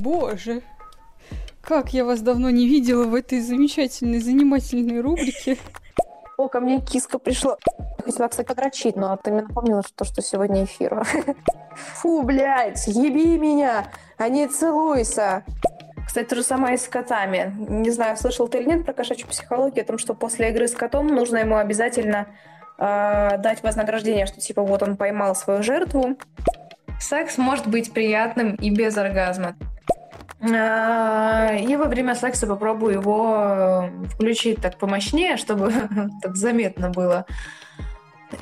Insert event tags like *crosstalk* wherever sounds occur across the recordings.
Боже, как я вас давно не видела в этой замечательной, занимательной рубрике. О, ко мне киска пришла. Хотела, кстати, подрочить, но ты мне напомнила, что, что сегодня эфир. *laughs* Фу, блядь, еби меня, а не целуйся. Кстати, то же самое и с котами. Не знаю, слышал ты или нет про кошачью психологию, о том, что после игры с котом нужно ему обязательно э, дать вознаграждение, что типа вот он поймал свою жертву. Секс может быть приятным и без оргазма. И во время секса попробую его включить так помощнее, чтобы так заметно было.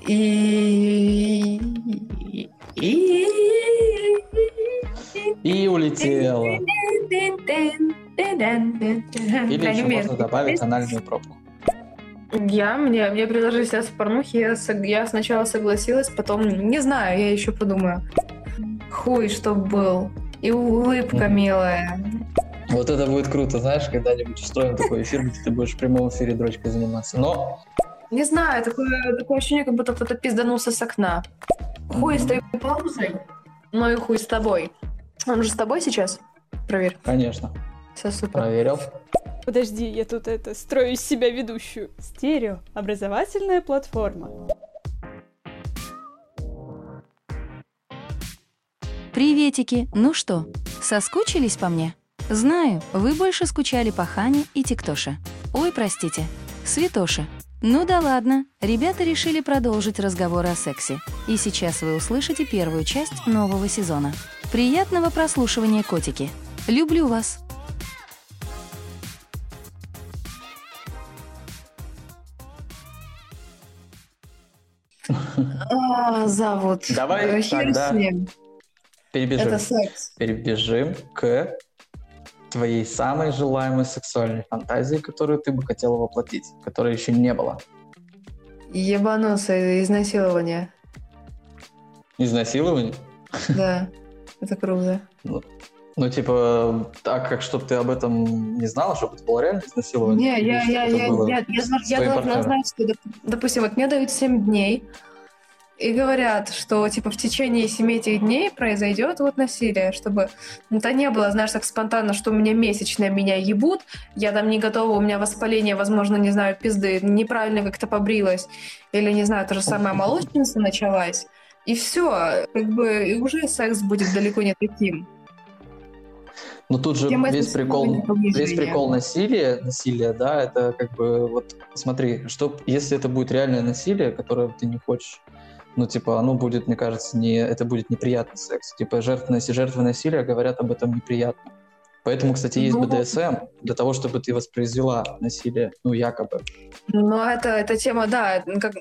И... И... И улетела. Или еще можно добавить анальную пробку. Я, мне, мне предложили снять в порнухе, я, я сначала согласилась, потом, не знаю, я еще подумаю. Хуй, что был. И улыбка милая. Вот это будет круто, знаешь, когда-нибудь устроим такой эфир, где ты будешь в прямом эфире дрочкой заниматься. Но... Не знаю, такое, такое ощущение, как будто кто-то пизданулся с окна. Хуй с той паузой, но и хуй с тобой. Он же с тобой сейчас? Проверь. Конечно. Все супер. Проверил. Подожди, я тут это строю из себя ведущую. Стерео. Образовательная платформа. Приветики! Ну что, соскучились по мне? Знаю, вы больше скучали по Хане и Тиктоше. Ой, простите, Святоше. Ну да ладно, ребята решили продолжить разговор о сексе. И сейчас вы услышите первую часть нового сезона. Приятного прослушивания, котики. Люблю вас. А, зовут. Давай Хер тогда. Перебежим. Это секс. Перебежим к твоей самой желаемой сексуальной фантазии, которую ты бы хотела воплотить, которой еще не было. Ебануться, изнасилование. Изнасилование? Да, это круто. Ну, ну, типа, так как, чтобы ты об этом не знала, чтобы это было реально изнасилование? Не, я, я, я, я, я, я твоим должна знать, что, доп- допустим, вот мне дают 7 дней, и говорят, что, типа, в течение 7 этих дней произойдет вот насилие, чтобы это не было, знаешь, так спонтанно, что у меня месячные меня ебут, я там не готова, у меня воспаление, возможно, не знаю, пизды, неправильно как-то побрилась, или, не знаю, то же самое молочница началась, и все, как бы, и уже секс будет далеко не таким. Ну тут же Тема весь прикол, весь прикол насилия, насилия, да, это как бы вот смотри, что если это будет реальное насилие, которое ты не хочешь, ну типа оно будет, мне кажется, не это будет неприятный секс, типа жертвы, жертвы насилия говорят об этом неприятно. Поэтому, кстати, есть Ну, БДСМ для того, чтобы ты воспроизвела насилие, ну якобы. Но это, эта тема, да, это как...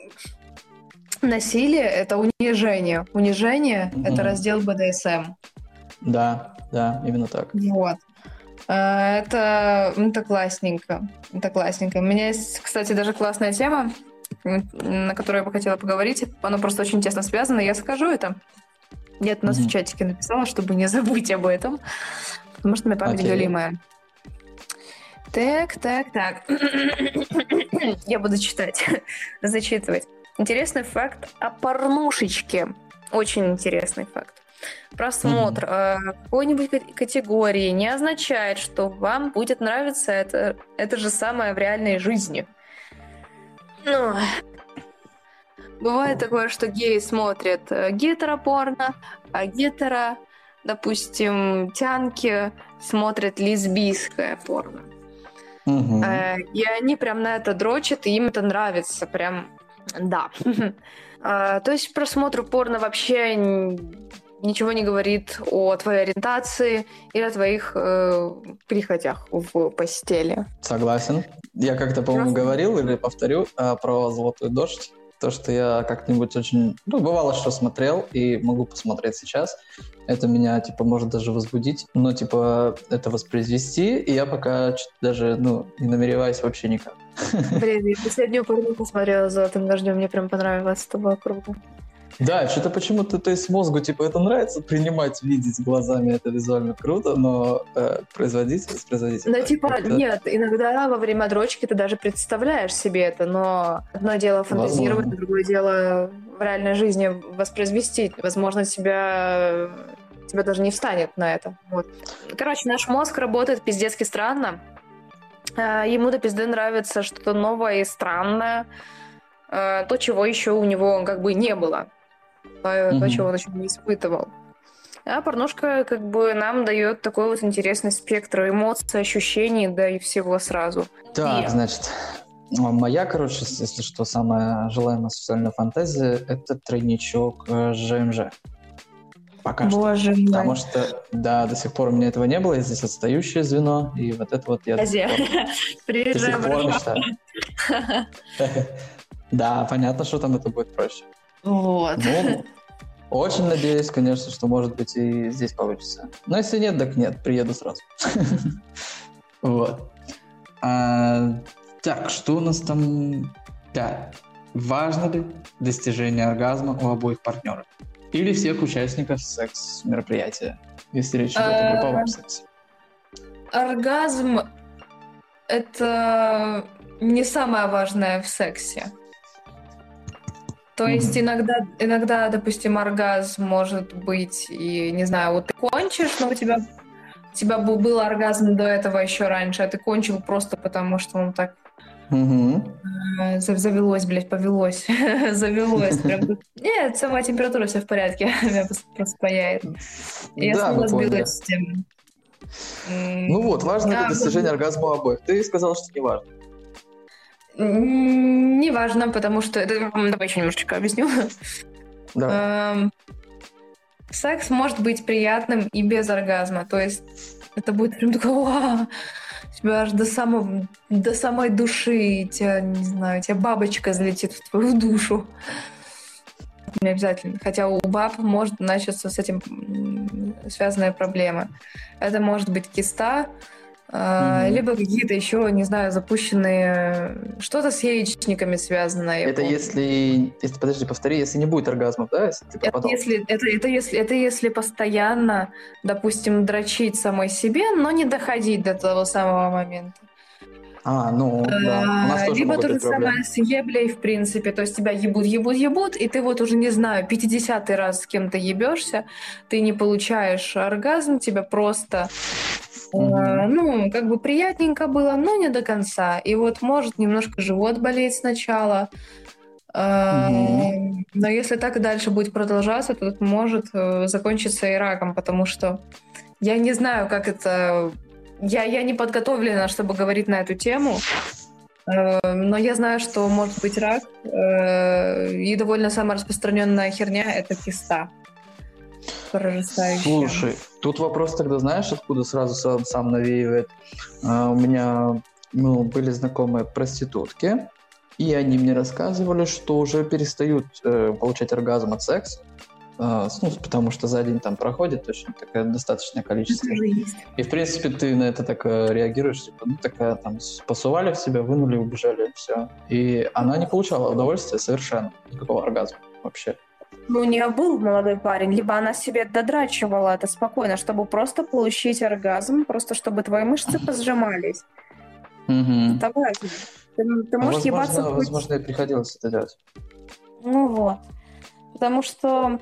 Насилие — это унижение. Унижение — Мгм. это раздел БДСМ. Да, да, именно так. Вот. А, Это, это классненько. Это классненько. У меня есть, кстати, даже классная тема, на которую я бы хотела поговорить. Она просто очень тесно связана. Я скажу это. Я это у нас Мгм. в чатике написала, чтобы не *laughs* забыть об этом. Потому что моя память Окей. галимая. Так, так, так. *coughs* Я буду читать, *laughs* зачитывать. Интересный факт о порнушечке. Очень интересный факт. Просмотр э, какой-нибудь ка- категории не означает, что вам будет нравиться это, это же самое в реальной жизни. Ну, бывает такое, что геи смотрят э, гетеропорно, а гетеро, допустим, тянки смотрят лесбийское порно. Э, И они прям на это дрочат, и им это нравится, прям, да. А, *laughs* То есть просмотр порно вообще ничего не говорит о твоей ориентации или о твоих э, прихотях в постели. Согласен. Я как-то, по-моему, говорил или повторю а, про «Золотой дождь». То, что я как-нибудь очень... Ну, бывало, что смотрел, и могу посмотреть сейчас. Это меня, типа, может даже возбудить. Но, типа, это воспроизвести, и я пока даже, ну, не намереваюсь вообще никак. Блин, я последнюю порно посмотрела с золотым дождем, мне прям понравилось, это было круто. Да, что-то почему-то, то есть мозгу, типа, это нравится принимать, видеть глазами, это визуально круто, но э, производить, воспроизводить... Ну, это типа, как-то- нет, иногда во время дрочки ты даже представляешь себе это, но одно дело фантазировать, Возможно. другое дело в реальной жизни воспроизвести. Возможно, тебя тебя даже не встанет на это. Вот. Короче, наш мозг работает пиздецки странно. А, ему до пизды нравится что-то новое и странное, а, то, чего еще у него как бы не было, то, mm-hmm. чего он еще не испытывал. А порнушка как бы нам дает такой вот интересный спектр эмоций, ощущений, да и всего сразу. Так, и... значит, моя, короче, если что, самая желаемая сексуальная фантазия — это тройничок э, ЖМЖ. Пока Боже что. мой. Потому что, да, до сих пор у меня этого не было, я здесь отстающее звено, и вот это вот я до сих пор, *laughs* до сих пор мечтаю. *laughs* *laughs* Да, понятно, что там это будет проще. Вот. Ну, *laughs* очень надеюсь, конечно, что, может быть, и здесь получится. Но если нет, так нет, приеду сразу. *laughs* Вот. А, так, что у нас там? Да. Важно ли достижение оргазма у обоих партнеров? Или всех участников секс-мероприятия, если речь идет о групповом сексе? Оргазм — это не самое важное в сексе. То mm-hmm. есть иногда, иногда, допустим, оргазм может быть и, не знаю, вот ты кончишь, но у тебя, у тебя был оргазм до этого еще раньше, а ты кончил просто потому, что он так Угу. Завелось, блядь, повелось. *laughs* Завелось. Прям... *laughs* Нет, сама температура все в порядке. *laughs* Меня просто паяет. Я да, снова сбилась с тем. Ну вот, важно это достижение оргазма обоих. Ты сказал, что не важно. Не важно, потому что... Это... Давай еще немножечко объясню. Да. Эм, секс может быть приятным и без оргазма. То есть это будет прям такое тебя аж до, самого, до самой души, тебя, не знаю, тебя бабочка залетит в твою душу. Не обязательно. Хотя у баб может начаться с этим связанная проблема. Это может быть киста, Mm-hmm. Либо какие-то еще, не знаю, запущенные... Что-то с яичниками связанное. Это если... если... Подожди, повтори, если не будет оргазмов, да? Если ты это, если, это, это, если, это если постоянно, допустим, дрочить самой себе, но не доходить до того самого момента. А, ну, да. У нас тоже Либо то же самое с еблей, в принципе. То есть тебя ебут, ебут, ебут, и ты вот уже, не знаю, 50 раз с кем-то ебешься, ты не получаешь оргазм, тебя просто Mm-hmm. Ну, как бы приятненько было, но не до конца. И вот может немножко живот болеть сначала. Mm-hmm. Но если так и дальше будет продолжаться, то это может э, закончиться и раком, потому что я не знаю, как это... Я, я не подготовлена, чтобы говорить на эту тему, э, но я знаю, что может быть рак, и довольно самая распространенная херня — это киста прорастающая. Слушай, тут вопрос тогда, знаешь, откуда сразу сам, сам навеивает? А, у меня ну, были знакомые проститутки, и они мне рассказывали, что уже перестают э, получать оргазм от секса, э, ну, потому что за день там проходит точно такое достаточное количество. И, в принципе, ты на это так э, реагируешь, типа, ну, такая, там, посували в себя, вынули, убежали, все. И она не получала удовольствия совершенно, никакого оргазма вообще. Ну, у нее был молодой парень, либо она себе додрачивала это спокойно, чтобы просто получить оргазм, просто чтобы твои мышцы позжимались. Угу. Это важно. Ты, ты можешь возможно, ебаться... Возможно, и приходилось это делать. Ну вот. Потому что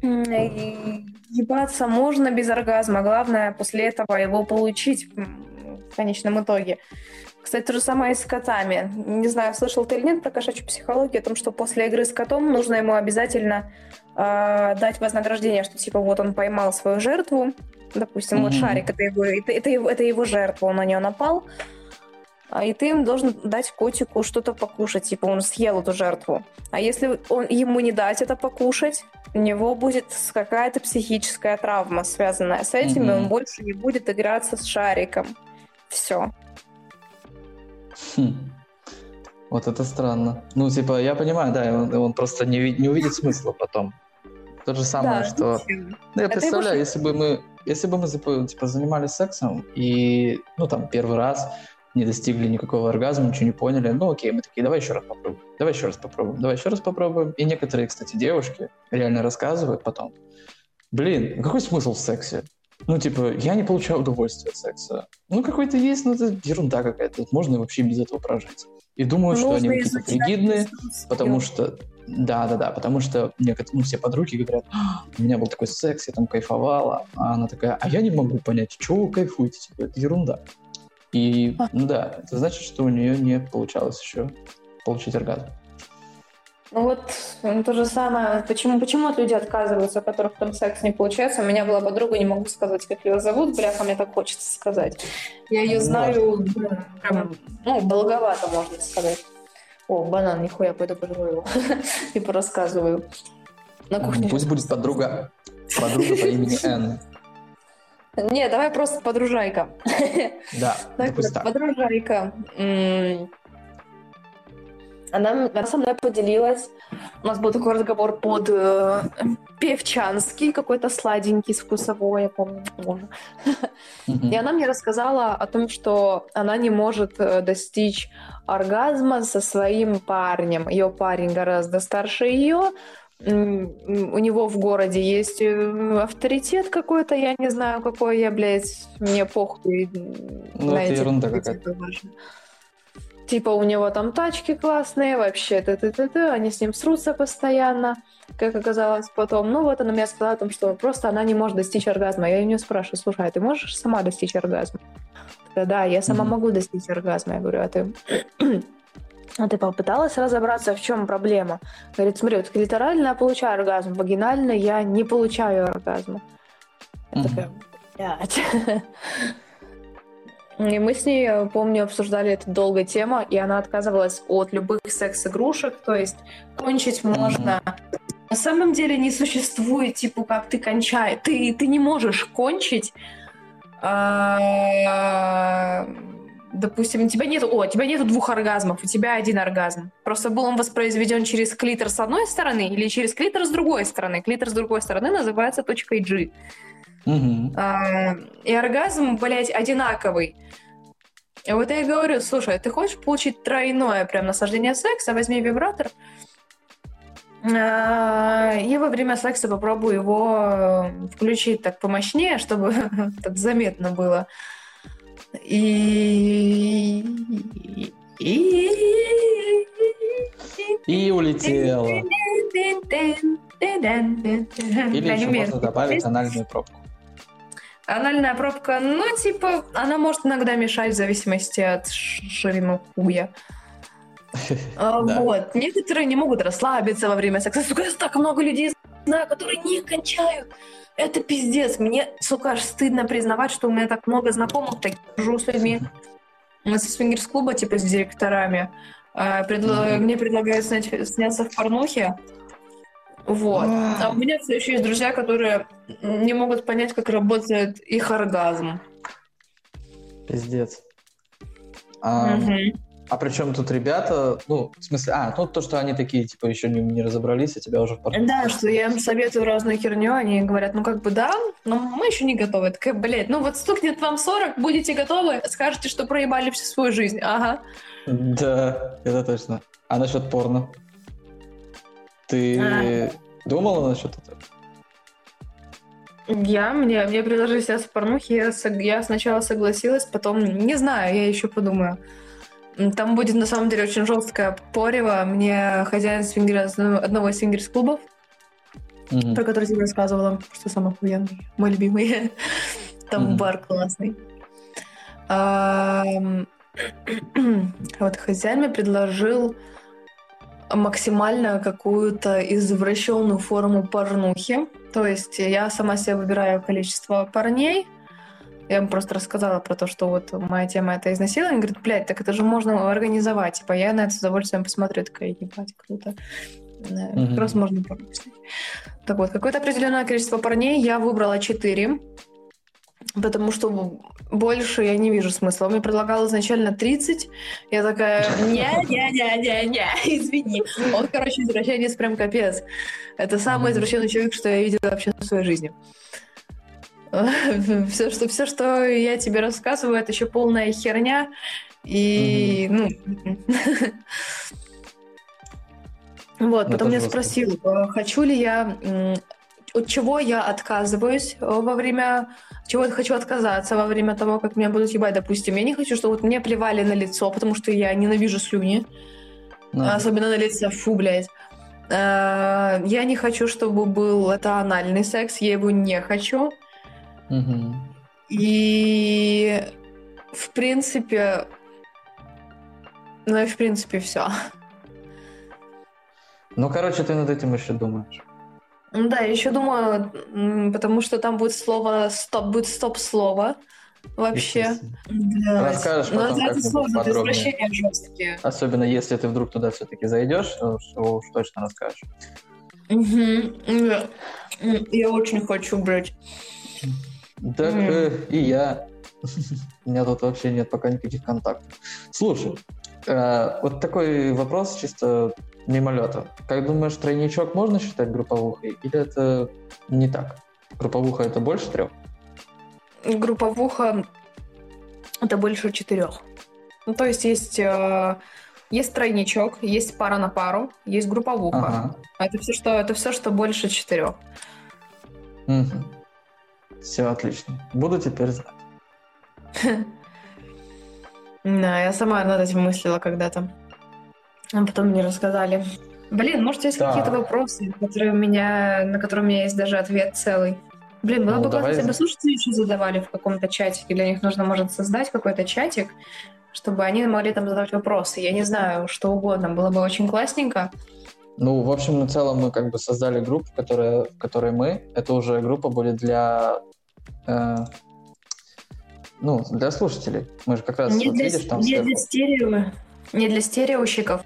ебаться можно без оргазма. Главное после этого его получить в конечном итоге. Кстати, то же самое и с котами. Не знаю, слышал ты или нет про кошачью психологию, о том, что после игры с котом нужно ему обязательно э, дать вознаграждение, что типа вот он поймал свою жертву, допустим, mm-hmm. вот шарик, это его, это, это, его, это его жертва, он на нее напал, а, и ты им должен дать котику что-то покушать, типа он съел эту жертву. А если он, ему не дать это покушать, у него будет какая-то психическая травма, связанная с этим, mm-hmm. и он больше не будет играться с шариком. Все. Хм. Вот это странно. Ну, типа, я понимаю, да, он, он просто не, не увидит смысла потом. То же самое, да, что... Ну, я представляю, если бы мы, если бы мы типа, занимались сексом и, ну, там, первый раз не достигли никакого оргазма, ничего не поняли, ну, окей, мы такие, давай еще раз попробуем, давай еще раз попробуем, давай еще раз попробуем. И некоторые, кстати, девушки реально рассказывают потом, блин, какой смысл в сексе? Ну, типа, я не получаю удовольствия от секса. Ну, какой-то есть, но это ерунда какая-то. Можно вообще без этого прожить. И думаю, что они какие-то фригидные, потому что... Да, да, да, потому что мне ну, все подруги говорят, «А, у меня был такой секс, я там кайфовала, а она такая, а я не могу понять, чего вы кайфуете, типа, это ерунда. И А. ну да, это значит, что у нее не получалось еще получить оргазм. Ну вот ну, то же самое. Почему, почему от людей отказываются, у которых там секс не получается? У меня была подруга, не могу сказать, как ее зовут, бляха, мне так хочется сказать. Я ее Ну, знаю, ну, прям, ну, долговато, можно сказать. О, банан, нихуя, пойду пожру его *laughs* и порассказываю. На кухне. Пусть будет подруга, подруга по имени Н. Не, давай просто подружайка. Да, так. подружайка. Она, она со мной поделилась. У нас был такой разговор под э, певчанский, какой-то сладенький, вкусовой, я помню. И она мне рассказала о том, что она не может э, достичь оргазма со своим парнем. Ее парень гораздо старше ее. У него в городе есть э, авторитет какой-то, я не знаю, какой я, блядь, мне похуй. Ну, это ерунда какая-то. важно. Типа у него там тачки классные, вообще, т -т -т -т, они с ним срутся постоянно, как оказалось потом. Ну вот она мне сказала о том, что просто она не может достичь оргазма. Я у нее спрашиваю, слушай, а ты можешь сама достичь оргазма? Такая, да, я сама Мгм. могу достичь оргазма. Я говорю, а ты... *clears throat* А ты попыталась разобраться, в чем проблема? Говорит, смотри, вот литерально я получаю оргазм, вагинально я не получаю оргазма. Я Мгм. такая, блядь. *laughs* И мы с ней, я помню, обсуждали эту долго тему, и она отказывалась от любых секс-игрушек, то есть кончить можно. На самом деле не существует, типа, как ты кончаешь. Ты, ты не можешь кончить. а, Допустим, у тебя нет, о, у тебя нету двух оргазмов, у тебя один оргазм. Просто был он воспроизведен через клитор с одной стороны или через клитор с другой стороны. Клитор с другой стороны называется точкой G. А, и оргазм, блядь, одинаковый. И вот я и говорю, слушай, ты хочешь получить тройное прям наслаждение секса, возьми вибратор, а, и во время секса попробуй его э, включить так помощнее, чтобы так заметно было. И... И... И улетела. Или еще можно добавить анальную пробку. Анальная пробка, ну, типа, она может иногда мешать в зависимости от ширины хуя. *laughs* А. Вот. Некоторые не могут расслабиться во время секса. Сука, я так много людей знаю, которые не кончают. Это пиздец. Мне, сука, аж стыдно признавать, что у меня так много знакомых, так хожу с людьми со свингерс-клуба, типа с директорами. А. Мне предлагают снять- сняться в порнухе. Вот. А у меня все еще есть друзья, которые не могут понять, как работает их оргазм. Пиздец. А, а причем тут ребята, ну, в смысле, а, ну, то, что они такие, типа, еще не, не разобрались, а тебя уже в портфеле. Да, что я им советую разную херню, они говорят, ну как бы да, но мы еще не готовы. Я Такая, блядь, ну вот стукнет вам 40, будете готовы, скажете, что проебали всю свою жизнь. Ага. Да, это точно. А насчет порно? Ты А. думала насчет этого? Я, мне, мне предложили сняться в порнухе, я, я сначала согласилась, потом, не знаю, я еще подумаю. Там будет на самом деле очень жесткое порево. Мне хозяин свингера, одного из свингерс-клубов, Мгм. про который тебе рассказывала, что самый охуенный, мой любимый. *laughs* Там Мгм. бар классный. Ам, *clears throat* Вот хозяин мне предложил максимально какую-то извращенную форму порнухи. То есть я сама себе выбираю количество парней. Я им просто рассказала про то, что вот моя тема это изнасилование. Говорит, блядь, так это же можно организовать. Типа я на это с удовольствием посмотрю. Такая, ебать, круто. Как Мгм. раз можно. Так вот, какое-то определенное количество парней я выбрала 4, потому что больше я не вижу смысла. Он мне предлагал изначально 30, я такая, не-не-не-не-не, извини. Он, короче, извращенец прям капец. Это самый извращенный человек, что я видела вообще в своей жизни. *laughs* Все что, все, что я тебе рассказываю, это еще полная херня. И, ну... *laughs* Вот, Ну, потом меня спросил, э, хочу ли я, от чего я отказываюсь э, во время, чего я хочу отказаться во время того, как меня будут ебать, допустим. Я не хочу, чтобы вот мне плевали на лицо, потому что я ненавижу слюни, Ну, особенно на лице, фу, блядь. Э, Я не хочу, чтобы был это анальный секс, я его не хочу. Мгм. И в принципе, ну и в принципе все. Ну, короче, ты над этим еще думаешь. Да, я еще думаю, потому что там будет слово стоп, будет стоп-слово вообще. Естественно. Да. Расскажешь Но потом это сложно, это подробнее. извращения жесткие. Особенно если ты вдруг туда все-таки зайдешь, то уж- точно расскажешь. М, Я очень хочу, блядь. Так Мгм. э, и я. *laughs* У меня тут вообще нет пока никаких контактов. Слушай, э, вот такой вопрос чисто мимолета. Как думаешь, тройничок можно считать групповухой? Или это не так? Групповуха это больше трех? Групповуха это больше четырех. Ну, то есть есть, э, есть тройничок, есть пара на пару, есть групповуха. Ага. Это все, что это все, что больше четырех. Все отлично. Буду теперь знать. *laughs* Да, я сама над этим мыслила когда-то. А потом мне рассказали. Блин, может, есть Так. какие-то вопросы, которые у меня, на которые у меня есть даже ответ целый. Блин, было Ну, бы классно, если бы слушатели еще задавали в каком-то чатике. Для них нужно, может, создать какой-то чатик, чтобы они могли там задавать вопросы. Я не знаю, что угодно. Было бы очень классненько. Ну, в общем, на целом мы как бы создали группу, которая, в которой мы. Это уже группа будет для... э, ну, для слушателей. Мы же как раз, Не вот для, видишь, там не сверху. для стерео. Не для стереощиков.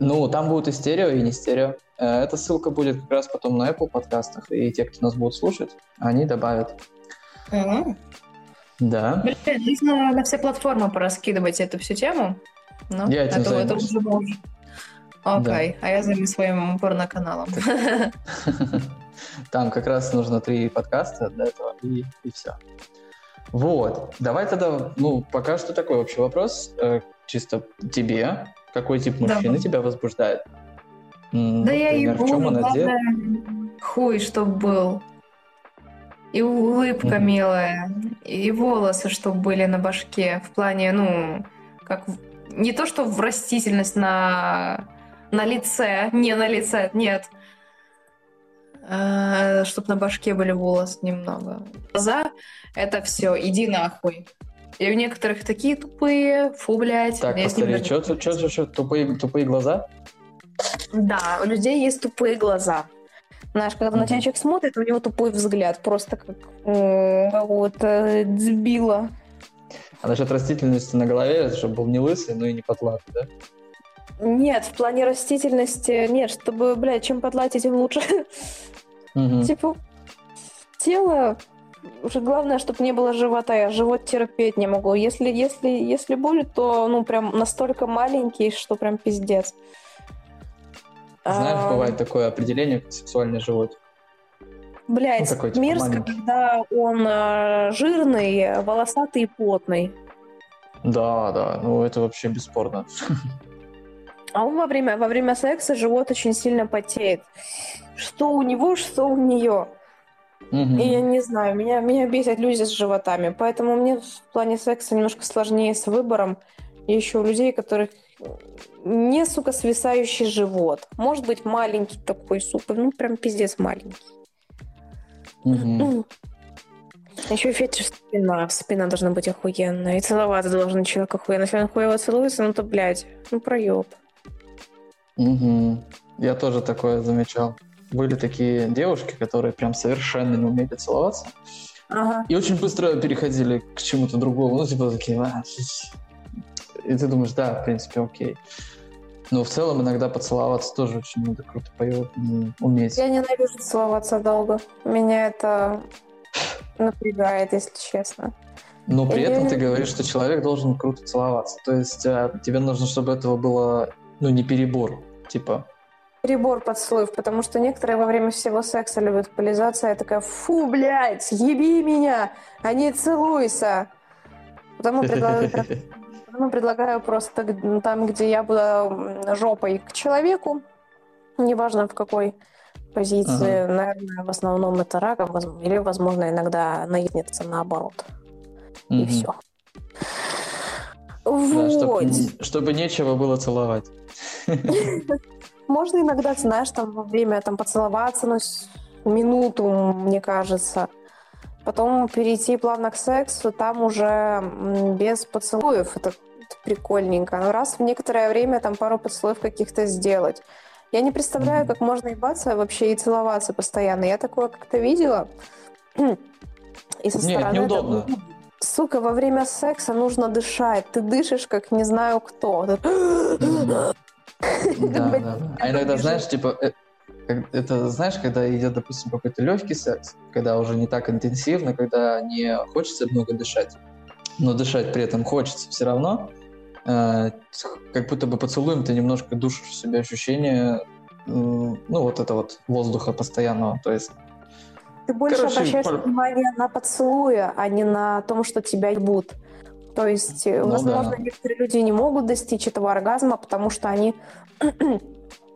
Ну, там будет и стерео, и не стерео. Э, Эта ссылка будет как раз потом на Apple подкастах, и те, кто нас будут слушать, они добавят. Да. Блин, нужно на все платформы пораскидывать эту всю тему. Ну, Я этим это, это займусь. уже можно. Окей, а я займусь своим порноканалом. *laughs* Там как раз нужно три подкаста для этого, и, и все. Вот. Давай тогда, ну, пока что такой общий вопрос. Чисто тебе. Какой тип мужчины тебя возбуждает? Да я например, чем он одет? главное, хуй, чтоб был. И улыбка Мгм. милая, и волосы, чтоб были на башке. В плане, ну, как... Не то, что в растительность на, на лице, не на лице, нет. А, чтоб на башке были волосы немного. Глаза — это все, иди нахуй. И у некоторых такие тупые, фу, блядь. Так, я ним повтори, даже- что, что, что, тупые, тупые глаза? Да, у людей есть тупые глаза. Знаешь, когда на тебя человек смотрит, у него тупой взгляд, просто как какого-то дебила. А насчет растительности на голове, чтобы был не лысый, но и не потлатый, да? Нет, в плане растительности нет, чтобы, блядь, чем подлатить, тем лучше. Мгм. Типа, тело, уже главное, чтобы не было живота, я живот терпеть не могу. Если, если, если будет, то, ну, прям настолько маленький, что прям пиздец. Знаешь, А, бывает такое определение, как сексуальный живот. Блять, Ну, такой, типа, мерзко, маленький. когда он э, жирный, волосатый и плотный. Да, да, ну это вообще бесспорно. А он во время, во время секса живот очень сильно потеет. Что у него, что у нее. Мгм. И я не знаю, меня, меня бесят люди с животами. Поэтому мне в плане секса немножко сложнее с выбором. И еще у людей, которых не, сука, свисающий живот. Может быть, маленький такой, сука, ну прям пиздец маленький. Мгм. Еще фетиш спина. Спина должна быть охуенная. И целоваться должен человек охуенно. Если он хуево целуется, ну то, блядь, ну проеб. Мгм. Я тоже такое замечал. Были такие девушки, которые прям совершенно не умели целоваться. Ага. И очень быстро переходили к чему-то другому. Ну, типа такие... «А, фи». И ты думаешь, да, в принципе, окей. Но в целом иногда поцеловаться тоже очень надо круто м, уметь. Я ненавижу целоваться долго. Меня это напрягает, если честно. Но при Я этом ты говоришь, что человек должен круто целоваться. То есть а, тебе нужно, чтобы этого было, ну, не перебор. Типа, Перебор поцелуев, потому что некоторые во время всего секса любят полизаться. Я такая, фу, блядь, еби меня, а не целуйся. Потому *laughs* предлагаю, потому предлагаю просто г- там, где я м, жопой к человеку, неважно в какой позиции, наверное, в основном это раком, воз- или, возможно, иногда наедница наоборот. И Мгм. все. Да, Вот. чтобы нечего было целовать. *laughs* *laughs* можно иногда, знаешь, там во время там поцеловаться, ну, минуту, мне кажется. Потом перейти плавно к сексу, там уже без поцелуев. Это, прикольненько. Но раз в некоторое время там пару поцелуев каких-то сделать. Я не представляю, как можно ебаться вообще и целоваться постоянно. Я такое как-то видела. И со Нет, стороны неудобно. Сука, во время секса нужно дышать. Ты дышишь, как не знаю кто. *laughs* Да, да, да. А иногда, знаешь, типа, э, как- это, знаешь, когда идет, допустим, какой-то легкий секс, когда уже не так интенсивно, когда не хочется много дышать, но дышать при этом хочется все равно, э, как будто бы поцелуем ты немножко душишь в себе ощущение, ну, вот это вот воздуха постоянного, то есть Ты больше Короче, обращаешь пар- внимание на поцелуя, а не на том, что тебя ебут. То есть, э, Ну возможно, да. некоторые люди не могут достичь этого оргазма, потому что они *clears throat*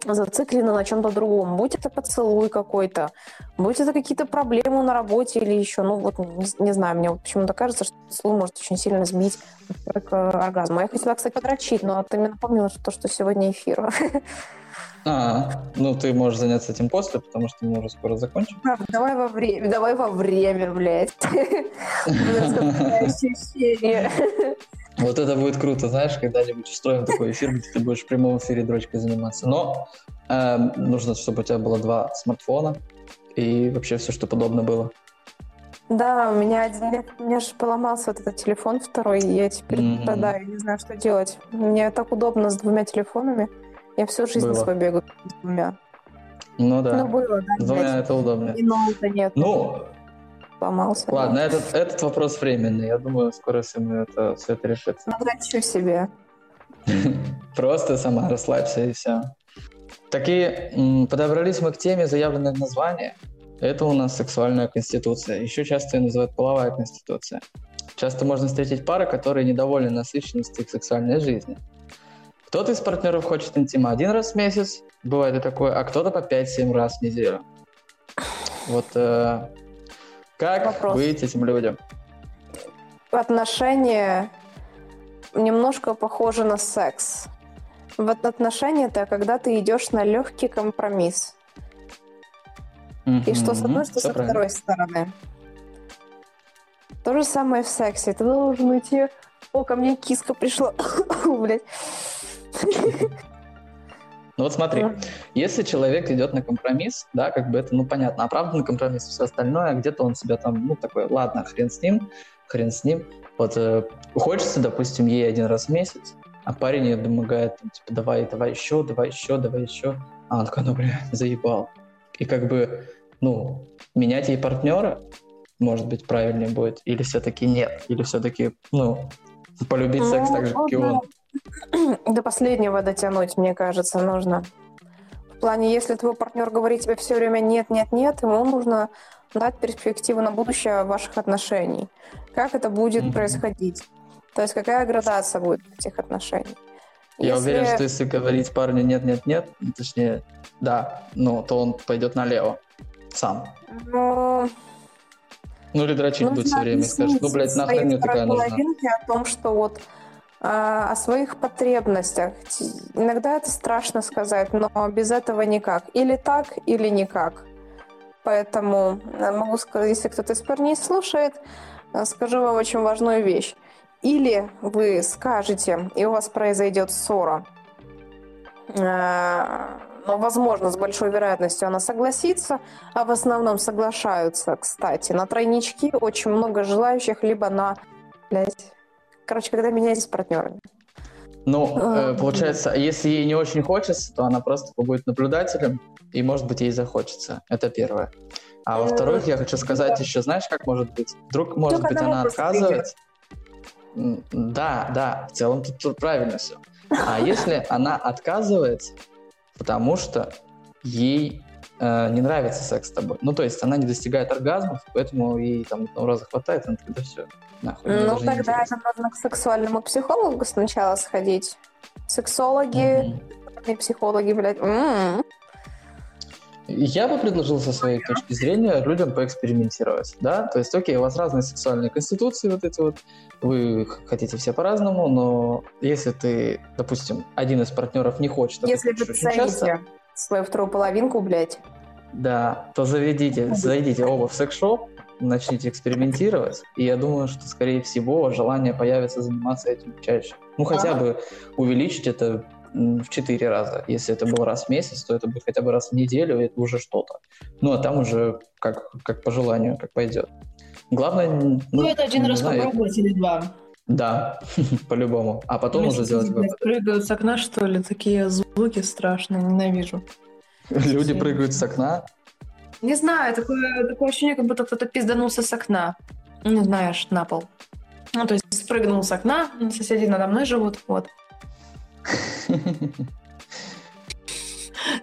зациклены на чем-то другом. Будь это поцелуй какой-то, будь это какие-то проблемы на работе или еще, ну вот, не, не знаю, мне почему-то кажется, что поцелуй может очень сильно сбить к оргазму. Я хотела, кстати, подрочить, но ты мне напомнила, что, то, что сегодня эфир. *laughs* А, ну ты можешь заняться этим после, потому что мы уже скоро закончим. Давай во время, давай во время, блядь. *laughs* Ощущение. Вот это будет круто, знаешь, когда-нибудь устроим такой эфир, где ты будешь в прямом эфире дрочкой заниматься. Но эм, нужно, чтобы у тебя было два смартфона и вообще все, что подобно было. Да, у меня один у меня же поломался вот этот телефон второй, и я теперь Мгм. страдаю, не знаю, что делать. Мне так удобно с двумя телефонами. Я всю жизнь Было. свою бегаю с двумя. Ну да, Ну, было, да, двумя блядь. это удобно. И ноута нет, Ну, сломался. ладно, этот, этот вопрос временный. Я думаю, скоро все, мы это, все это решится. Надрачу себе. *laughs* Просто сама расслабься и все. Такие подобрались мы к теме заявленное название. Это у нас сексуальная конституция. Еще часто ее называют половая конституция. Часто можно встретить пары, которые недовольны насыщенностью их сексуальной жизни. Кто-то из партнеров хочет интима один раз в месяц, бывает и такое, а кто-то по 5-7 раз в неделю. Вот э, как Вопрос. быть этим людям? Отношения немножко похожи на секс. Вот отношения это когда ты идешь на легкий компромисс. И что с одной, что Всё со правильно. второй стороны. То же самое в сексе. Ты должен идти... О, ко мне киска пришла. *coughs* Блять. *laughs* Ну вот смотри, если человек идет на компромисс, да, как бы это, ну, понятно, оправданный компромисс, все остальное, где-то он себя там, ну, такой, ладно, хрен с ним, хрен с ним. Вот э, хочется, допустим, ей один раз в месяц, а парень ей домогает, там, типа, давай, давай еще, давай еще, давай еще. А он такой, ну, бля, заебал. И как бы, ну, менять ей партнера, может быть, правильнее будет, или все-таки нет, или все-таки, ну, полюбить секс так же, как и он. *clears throat* До последнего дотянуть, мне кажется, нужно. В плане, если твой партнер говорит тебе все время нет, нет, нет, ему нужно дать перспективу на будущее ваших отношений. Как это будет Мгм. происходить? То есть какая градация будет этих отношений? Я Если- уверен, что если говорить парню нет, нет, нет, ну, точнее, да, ну, то он пойдет налево сам. Ну, Ну или дрочить будет все время скажет, ну, блядь, нахрен мне такая нужна. о том, что вот о своих потребностях. Иногда это страшно сказать, но без этого никак. Или так, или никак. Поэтому э, могу сказать, если кто-то из парней слушает, э, скажу вам очень важную вещь. Или вы скажете, и у вас произойдет ссора, Э, но, возможно, с большой вероятностью она согласится, а в основном соглашаются, кстати. На тройнички очень много желающих, либо на... Блядь. Короче, когда меняетесь с партнерами. Ну, э, А. получается, если ей не очень хочется, то она просто побудет наблюдателем, и, может быть, ей захочется. Это первое. А Э, во-вторых, я хочу сказать еще, знаешь, как может быть? Вдруг, может Только быть, она отказывается. М, Да, да, в целом тут, тут правильно все. А если она отказывается, потому что ей э, не нравится секс с тобой. Ну, то есть она не достигает оргазмов, поэтому ей там одного раза хватает, она тогда все, нахуй. Ну, тогда это нужно к сексуальному психологу сначала сходить. Сексологи, и психологи, блядь. м-м. Я бы предложил со своей точки зрения людям поэкспериментировать, да, то есть, окей, у вас разные сексуальные конституции вот эти вот, вы хотите все по-разному, но если ты, допустим, один из партнеров не хочет, а Если вы часто, цените. свою вторую половинку, блядь. Да, то заведите, зайдите оба в секс-шоп, начните экспериментировать, и я думаю, что, скорее всего, желание появится заниматься этим чаще. Ну, хотя Ага. бы увеличить это в четыре раза. Если это был раз в месяц, то это будет хотя бы раз в неделю, и это уже что-то. Ну, а там уже как, как по желанию, как пойдет. Главное... н- Ну, это один раз знаю, попробовать или два. Да, *laughs* по-любому. А потом Мне уже сейчас делать эти, вывод. блядь, Прыгают с окна, что ли? Такие звуки страшные, ненавижу. Люди прыгают с окна. Не знаю, такое, такое ощущение, как будто кто-то пизданулся с окна. Ну, знаешь, на пол. Ну, то есть спрыгнул с окна, соседи надо мной живут, вот.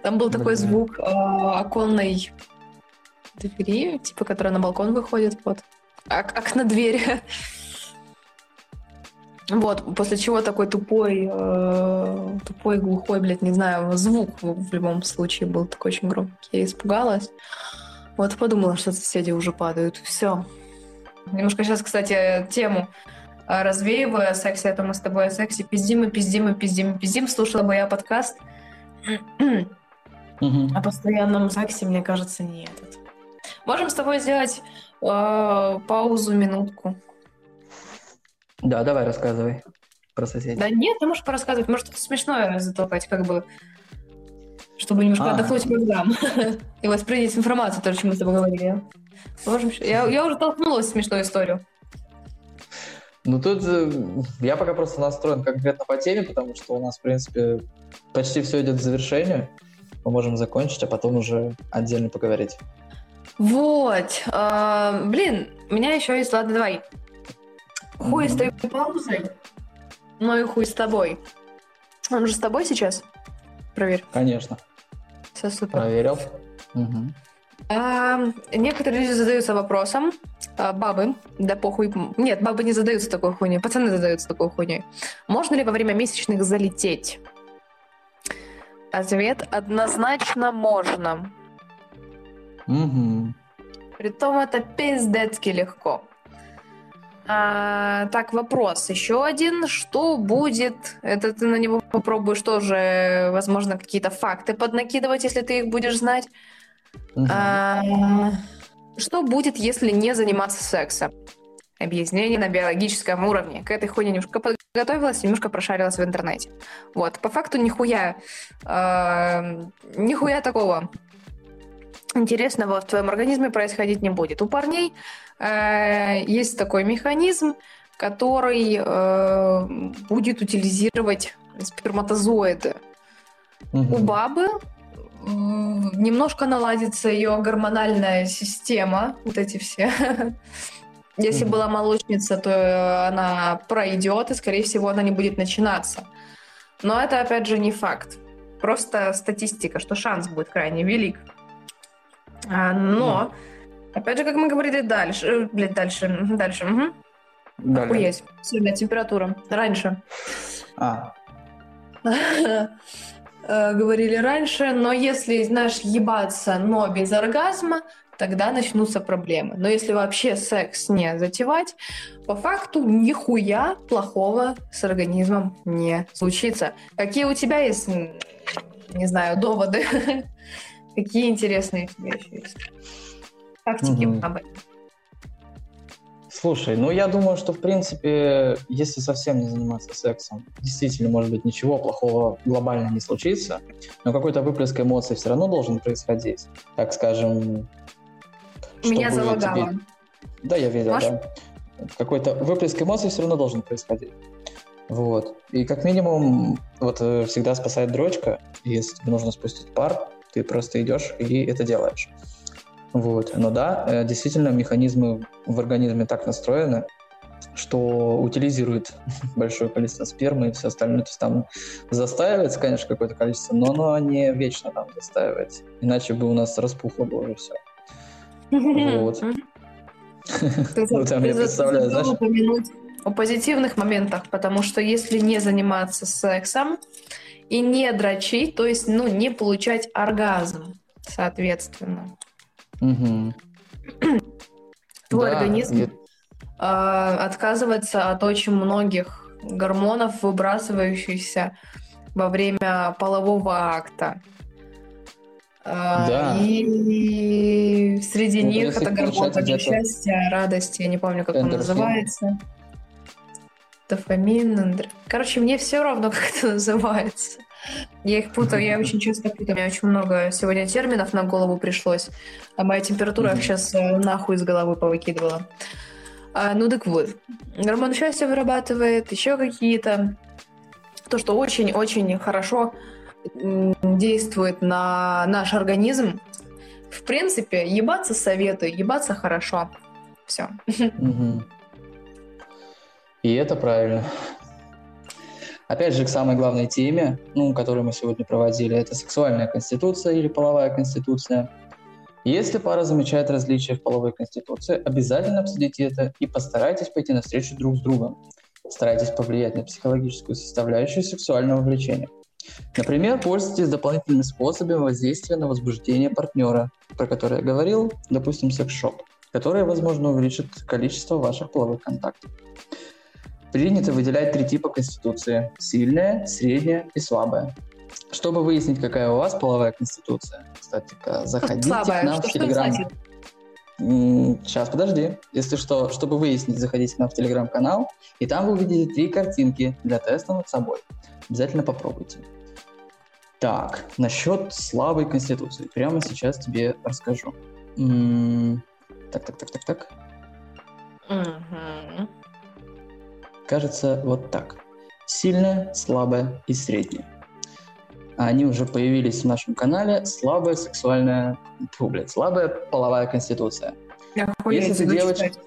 Там был такой звук э, оконной двери, типа, которая на балкон выходит, вот. Ок- окна двери. Вот, после чего такой тупой, э, тупой, глухой, блядь, не знаю, звук в, любом случае был такой очень громкий. Я испугалась. Вот подумала, что соседи уже падают. Все. Немножко сейчас, кстати, тему э, развеиваю о сексе, а то мы с тобой о сексе пиздим и пиздим и пиздим и пиздим. Слушала бы я подкаст Мгм. о постоянном сексе, мне кажется, не этот. Можем с тобой сделать э, паузу, минутку. Да, давай рассказывай про соседей. Да нет, ты можешь порассказывать. Может, что-то смешное затолкать, как бы, чтобы немножко А. отдохнуть мозгам *laughs* и воспринять информацию, то, о чем мы с тобой говорили. Можем... Я, я уже толкнулась в смешную историю. Ну тут э, я пока просто настроен конкретно по теме, потому что у нас, в принципе, почти все идет к завершению. Мы можем закончить, а потом уже отдельно поговорить. Вот. а, блин, у меня еще есть... Ладно, давай. Хуй с той паузой. Ну и хуй с тобой. Он же с тобой сейчас? Проверь. Конечно. Все супер. Проверил. Мгм. А, некоторые люди задаются вопросом, а, бабы, да похуй, нет, бабы не задаются такой хуйней, пацаны задаются такой хуйней. Можно ли во время месячных залететь? Ответ однозначно можно. Мгм. Притом это пиздецки легко. А, так, вопрос еще один. Что будет? Это ты на него попробуешь тоже, возможно, какие-то факты поднакидывать, если ты их будешь знать. А, Что будет, если не заниматься сексом? Объяснение на биологическом уровне. К этой хуйне немножко подготовилась, немножко прошарилась в интернете. Вот, по факту нихуя, э, нихуя такого интересного в твоем организме происходить не будет. У парней есть такой механизм, который э, будет утилизировать сперматозоиды. Мгм. У бабы немножко наладится ее гормональная система, вот эти все. *laughs* Если была молочница, то э, она пройдет, и, скорее всего, она не будет начинаться. Но это, опять же, не факт. Просто статистика, что шанс будет крайне велик. А, но, опять же, как мы говорили дальше, э, блядь, дальше, дальше, мгм. Далее. Охуеть. Сегодня температура. Раньше. А, *laughs* Э, говорили раньше, но если, знаешь, ебаться, но без оргазма, тогда начнутся проблемы. Но если вообще секс не затевать, по факту нихуя плохого с организмом не случится. Какие у тебя есть, не знаю, доводы? *laughs* Какие интересные у тебя еще есть? Фактики Мгм. об этом. Слушай, ну я думаю, что в принципе, если совсем не заниматься сексом, действительно, может быть, ничего плохого глобально не случится, но какой-то выплеск эмоций все равно должен происходить. Так скажем, Меня залагало. тебе- Да, я видел, Можешь? да. Какой-то выплеск эмоций все равно должен происходить. Вот. И как минимум, вот э, всегда спасает дрочка. Если тебе нужно спустить пар, ты просто идешь и это делаешь. Вот. Но да, э, действительно, механизмы в организме так настроены, что утилизирует *laughs* большое количество спермы и все остальное. То есть там застаивается, конечно, какое-то количество, но оно не вечно там застаивается. Иначе бы у нас распухло бы уже все. Вот. Ну, там я представляю, знаешь- о позитивных моментах, потому что если не заниматься сексом и не дрочить, то есть, ну, не получать оргазм, соответственно, Твой Да, организм а, отказывается от очень многих гормонов, выбрасывающихся во время полового акта. А, Да. И среди Ну, них это гормон счастья, радости, я не помню, как он Эндорфин. называется. Дофамин, эндор- Короче, мне все равно, *laughs* как это называется. Я их путаю, я очень часто путаю. У меня очень много сегодня терминов на голову пришлось. А моя температура их сейчас нахуй из головы повыкидывала. А, ну так вот. Гормон счастья вырабатывает, еще какие-то. То, что очень-очень хорошо действует на наш организм. В принципе, ебаться советую, ебаться хорошо. Все. *laughs* Мгм. И это правильно. Опять же, к самой главной теме, ну, которую мы сегодня проводили, это сексуальная конституция или половая конституция. Если пара замечает различия в половой конституции, обязательно обсудите это и постарайтесь пойти навстречу друг с другом. Старайтесь повлиять на психологическую составляющую сексуального влечения. Например, пользуйтесь дополнительными способами воздействия на возбуждение партнера, про который я говорил, допустим, секс-шоп, который, возможно, увеличит количество ваших половых контактов. Принято выделять три типа конституции – сильная, средняя и слабая. Чтобы выяснить, какая у вас половая конституция, кстати, заходите Слабая. к нам Что, в Телеграм. Сейчас, подожди. Если что, чтобы выяснить, заходите к нам в Телеграм-канал, и там вы увидите три картинки для теста над собой. Обязательно попробуйте. Так, насчет слабой конституции. Прямо сейчас тебе расскажу. Так, так, так, так, так. Мгм. Кажется, вот так. Сильная, слабая и средняя. А Они уже появились в нашем канале. Слабая сексуальная... Фу, блядь, слабая половая конституция. Охуеть, Если ты девочка... читать.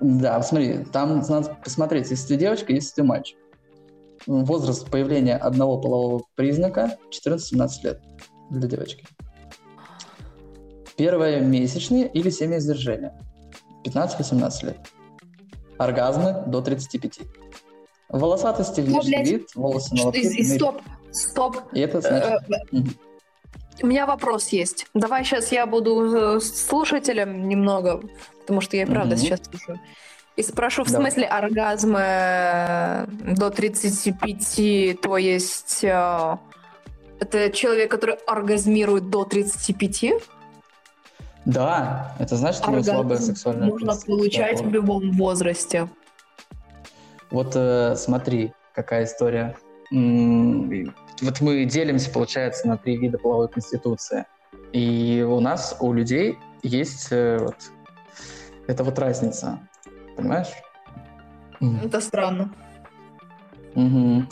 Да, смотри, там надо посмотреть, если ты девочка, если ты мальчик. Возраст появления одного полового признака 14-17 лет для девочки. Первое месячные или семяизвержение 15-18 лет. Оргазмы до 35. Волосатости, внешний блядь. вид, волосы на лобке. ну стоп, стоп. И это значит... Э. У меня вопрос есть. Давай сейчас я буду э, слушателем немного, потому что я и правда сейчас слушаю. И спрошу, в Давай. смысле оргазмы э, до 35, то есть это человек, который оргазмирует до 35? Да, это значит, у него слабая сексуальная можно получать в любом возрасте. Вот э, смотри, какая история. Вот мы делимся, получается, на три вида половой конституции. И у нас, у людей, есть э, вот эта вот разница. Понимаешь? Это странно. Мгм.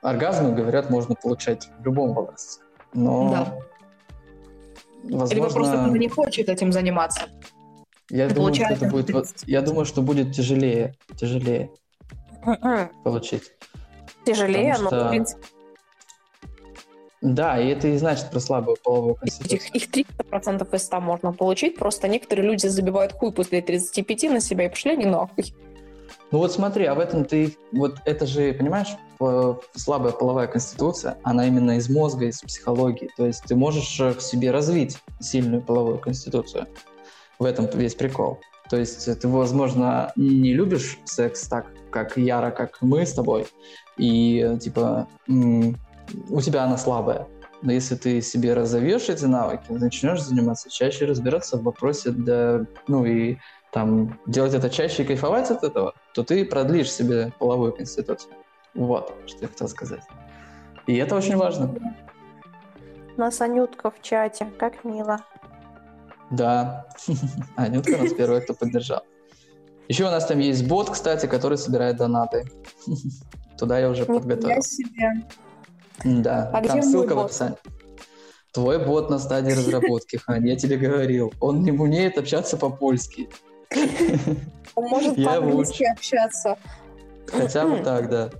Оргазмы, говорят, можно получать в любом возрасте. Но, Да. Возможно, Либо просто кто-то не хочет этим заниматься. я думаю, что получается это будет, вот- 30. я думаю, что будет тяжелее, тяжелее получить. Тяжелее, Потому но что- в принципе Да, и это и значит про слабую половую конституцию. их, их 30% из 100 можно получить. Просто некоторые люди забивают хуй после 35 на себя и пошли они нахуй. Ну вот смотри, а в этом ты, вот это же, понимаешь, слабая половая конституция, она именно из мозга, из психологии. То есть ты можешь э, в себе развить сильную половую конституцию. В этом весь прикол. То есть ты, возможно, не любишь секс так, как яро, как мы с тобой, и типа у тебя она слабая. Но если ты себе разовьешь эти навыки, начнешь заниматься чаще, разбираться в вопросе, да, ну и там делать это чаще и кайфовать от этого, то ты продлишь себе половую конституцию. Вот, что я хотел сказать. И это очень важно. У нас Анютка в чате, как мило. Да. *laughs* Анютка у нас первая, кто поддержал. Еще у нас там есть бот, кстати, который собирает донаты. *laughs* Туда я уже подготовил. себе. Да, А там где мой ссылка в описании. Твой бот на стадии разработки, Хань, я тебе говорил. Он не умеет общаться по-польски. Он может Я по-английски общаться. Хотя бы так, да.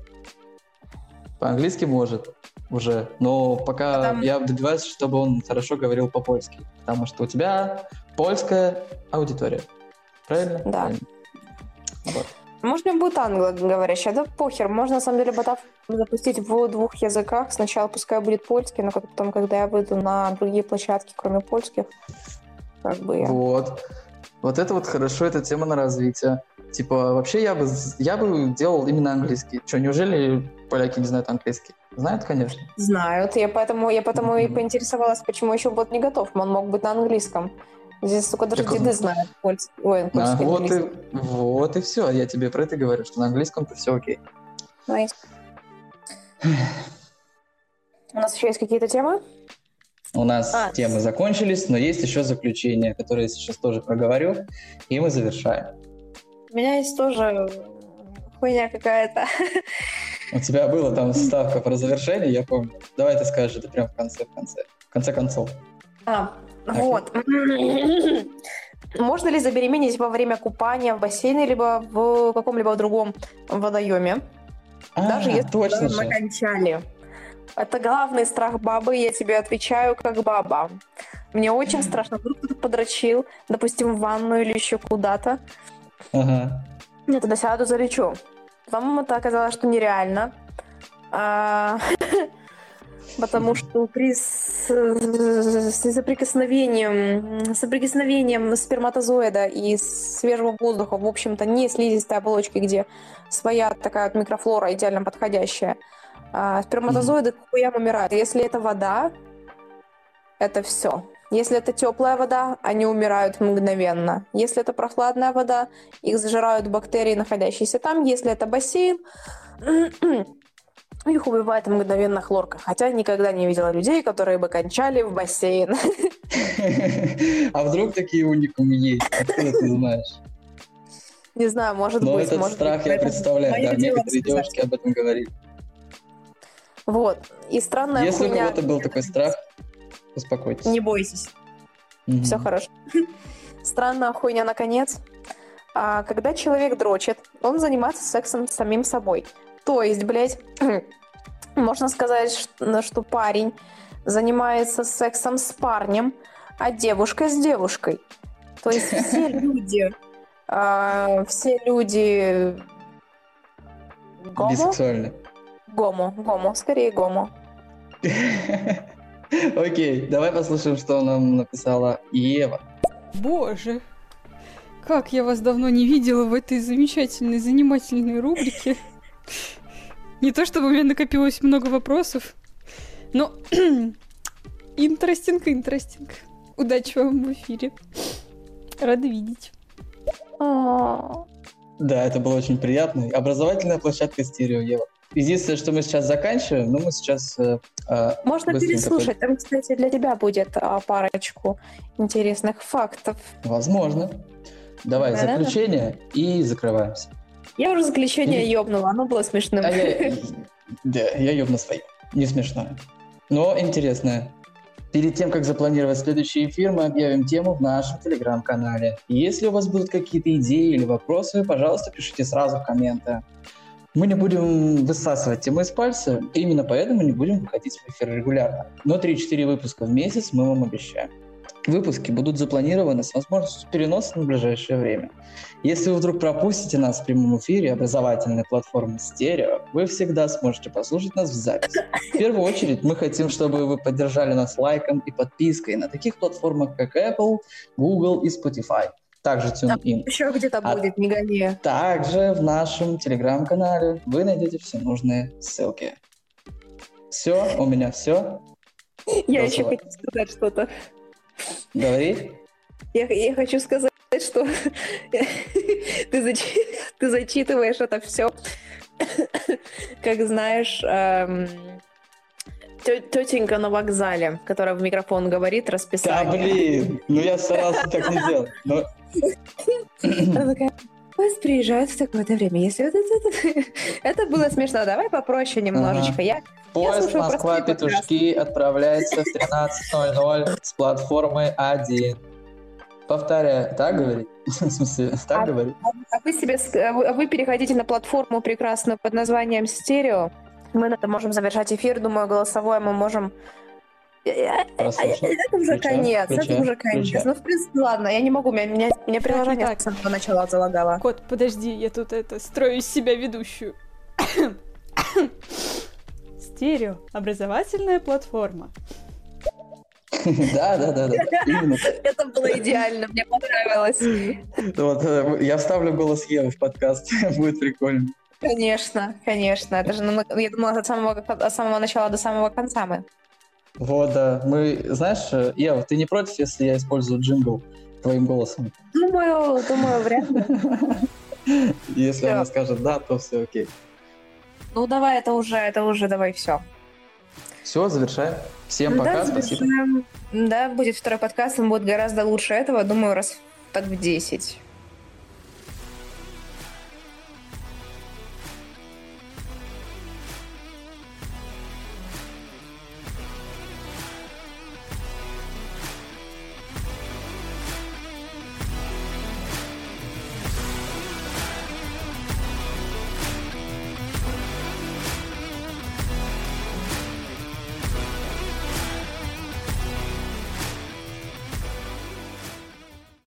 По-английски может уже, но пока Там- я добиваюсь, чтобы он хорошо говорил по-польски, потому что у тебя польская аудитория. Правильно? Да. Правильно. Вот. Можно будет англоговорящая, да похер. Можно, на самом деле, ботов запустить в двух языках. Сначала пускай будет польский, но потом, когда я выйду на другие площадки, кроме польских, как бы я... Вот. Вот это вот хорошо, это тема на развитие. Типа, вообще я бы, я бы делал именно английский. Что, неужели поляки не знают английский? Знают, конечно. Знают. Я поэтому, я потому и Мгм. поинтересовалась, почему еще бот не готов. Он мог быть на английском. Здесь, сука, даже Так деды знают польский. Ой, А, польский вот, английский. и, вот и все. Я тебе про это говорю, что на английском-то все окей. Nice. У нас еще есть какие-то темы? У нас А. темы закончились, но есть еще заключение, которое я сейчас тоже проговорю, и мы завершаем. У меня есть тоже хуйня какая-то. У тебя была там *laughs* ставка про завершение, я помню. Давай ты скажешь это прямо в конце, в конце. В конце концов. А, Окей. вот. *clears throat* Можно ли забеременеть во время купания в бассейне, либо в каком-либо другом водоеме? Даже А, если точно мы же. Это главный страх бабы, я тебе отвечаю как баба. Мне очень страшно, вдруг кто-то подрочил, допустим, в ванну или еще куда-то. Ага. Я тогда сяду, залечу. По-моему, это оказалось, что нереально. А, *laughs* Потому что при соприкосновением, соприкосновением сперматозоида и свежего воздуха, в общем-то, не слизистой оболочки, где своя такая микрофлора идеально подходящая, а, сперматозоиды к хуям умирают. Если это вода, это все. Если это теплая вода, они умирают мгновенно. Если это прохладная вода, их зажирают бактерии, находящиеся там. Если это бассейн, *clears throat* их убивает мгновенно хлорка. Хотя никогда не видела людей, которые бы кончали в бассейн. *laughs* А вдруг такие уникумы есть? Откуда ты знаешь? Не знаю, может Но быть. этот может страх быть. я представляю, да, некоторые девушки об этом говорили. Вот. И странная Если у хуйня... кого-то был такой страх, успокойтесь. Не бойтесь. Мгм. Все хорошо. *laughs* Странная хуйня, наконец. А, когда человек дрочит, он занимается сексом с самим собой. То есть, блядь, *clears throat* можно сказать, что, что парень занимается сексом с парнем, а девушка с девушкой. То есть все *laughs* люди, а, все люди гомо, Бисексуальный. Гомо, гомо, скорее гомо. *laughs* Окей, давай послушаем, что нам написала Ева. Боже, как я вас давно не видела в этой замечательной, занимательной рубрике. Не то чтобы у меня накопилось много вопросов, но *clears throat* интересинг, интересинг. Удачи вам в эфире. Рада видеть. Да, это было очень приятно. Образовательная площадка стерео, Ева. Единственное, что мы сейчас заканчиваем, но мы сейчас... э, э, Можно переслушать. Там, кстати, для тебя будет а, парочку интересных фактов. Возможно. Давай, Да-да-да. заключение и закрываемся. Я уже заключение Или- ёбнула, оно было смешным. А я, *laughs* да, я ёбну свое. Не смешное. Но интересное. Перед тем, как запланировать следующий эфир, мы объявим тему в нашем телеграм-канале. Если у вас будут какие-то идеи или вопросы, пожалуйста, пишите сразу в комменты. Мы не будем высасывать темы из пальца, именно поэтому не будем выходить в эфир регулярно. Но 3-4 выпуска в месяц мы вам обещаем. Выпуски будут запланированы с возможностью переноса на ближайшее время. Если вы вдруг пропустите нас в прямом эфире образовательной платформы Стерео, вы всегда сможете послушать нас в записи. В первую очередь мы хотим, чтобы вы поддержали нас лайком и подпиской на таких платформах, как Apple, Google и Spotify. Также TuneIn. Еще где-то А- будет, не гони. Также в нашем телеграм-канале вы найдете все нужные ссылки. Все, у меня все. Я еще хочу сказать что-то. Говори. Я, я хочу сказать, что *laughs* ты, зачи- ты зачитываешь это все, как знаешь, эм, тетенька на вокзале, которая в микрофон говорит Да расписание. блин, ну я старался так не делать. Но Она такая, поезд приезжает в такое-то время. Если вот это, это было смешно, давай попроще немножечко. Я Поезд слушаю Москва-Петушки отправляется в 13.00 с платформы 1. Повторяю, так говорить? *laughs* В смысле, так А- говорить? А вы себе, а а вы переходите на платформу прекрасную под названием Стерео. Мы на этом можем завершать эфир. Думаю, голосовое мы можем. Э, э, Прослушать. Это уже Включай, конец, это включай, уже конец. включай. Ну, в принципе, ладно, я не могу, меня, меня, меня приложение так. с самого начала залагало. Кот, подожди, я тут это строю из себя ведущую. Стерео. Образовательная платформа. Да, да, да, да, именно. Это было идеально, мне понравилось. Вот, э, я вставлю голос Евы в подкаст, *laughs* будет прикольно. Конечно, конечно. Это же, намного- я думала, от самого, от самого начала до самого конца мы. Вот, да. Мы, знаешь, э, Ева, ты не против, если я использую джингл твоим голосом? Думаю, думаю, вряд ли. *laughs* Если она скажет да, то все окей. Ну, давай, это уже, это уже, давай, все. Все, завершаем. Всем пока, спасибо. Да, будет второй подкаст, он будет гораздо лучше этого, думаю, раз так в 10.